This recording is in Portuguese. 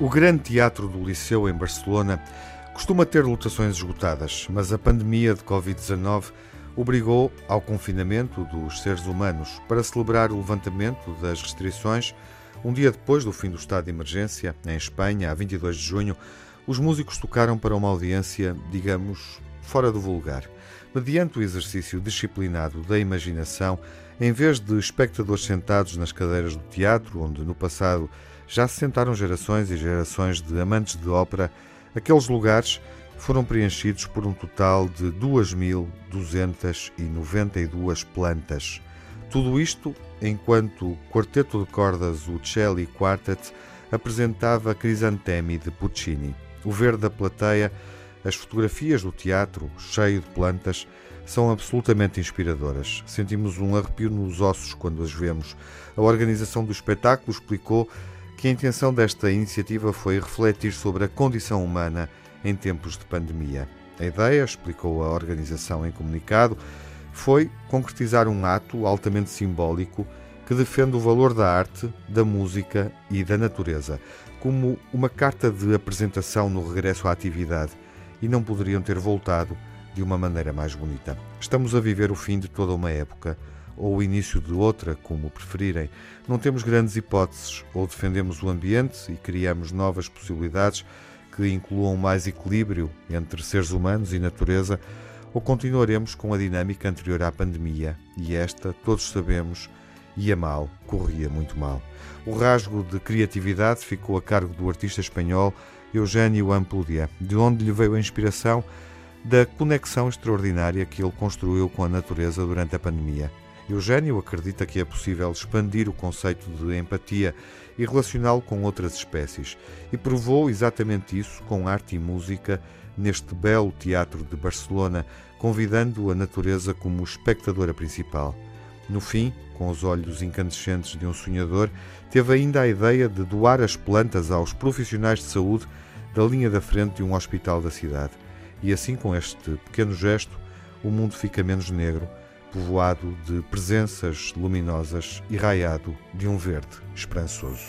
O Grande Teatro do Liceu, em Barcelona, costuma ter lotações esgotadas, mas a pandemia de Covid-19 obrigou ao confinamento dos seres humanos para celebrar o levantamento das restrições. Um dia depois do fim do estado de emergência, em Espanha, a 22 de junho, os músicos tocaram para uma audiência, digamos, fora do vulgar. Mediante o exercício disciplinado da imaginação, em vez de espectadores sentados nas cadeiras do teatro, onde no passado já se sentaram gerações e gerações de amantes de ópera, aqueles lugares foram preenchidos por um total de 2.292 plantas. Tudo isto enquanto o quarteto de cordas, o Celli Quartet, apresentava Crisantemi de Puccini. O verde da plateia, as fotografias do teatro, cheio de plantas, são absolutamente inspiradoras. Sentimos um arrepio nos ossos quando as vemos. A organização do espetáculo explicou que a intenção desta iniciativa foi refletir sobre a condição humana em tempos de pandemia. A ideia, explicou a organização em comunicado, foi concretizar um ato altamente simbólico que defende o valor da arte, da música e da natureza, como uma carta de apresentação no regresso à atividade, e não poderiam ter voltado de uma maneira mais bonita. Estamos a viver o fim de toda uma época ou o início de outra, como preferirem. Não temos grandes hipóteses, ou defendemos o ambiente e criamos novas possibilidades que incluam mais equilíbrio entre seres humanos e natureza, ou continuaremos com a dinâmica anterior à pandemia, e esta, todos sabemos, ia mal, corria muito mal. O rasgo de criatividade ficou a cargo do artista espanhol Eugênio Ampúdia, de onde lhe veio a inspiração da conexão extraordinária que ele construiu com a natureza durante a pandemia. Eugênio acredita que é possível expandir o conceito de empatia e relacioná-lo com outras espécies, e provou exatamente isso com arte e música neste belo teatro de Barcelona, convidando a natureza como espectadora principal. No fim, com os olhos incandescentes de um sonhador, teve ainda a ideia de doar as plantas aos profissionais de saúde da linha da frente de um hospital da cidade. E assim, com este pequeno gesto, o mundo fica menos negro povoado de presenças luminosas e raiado de um verde esperançoso.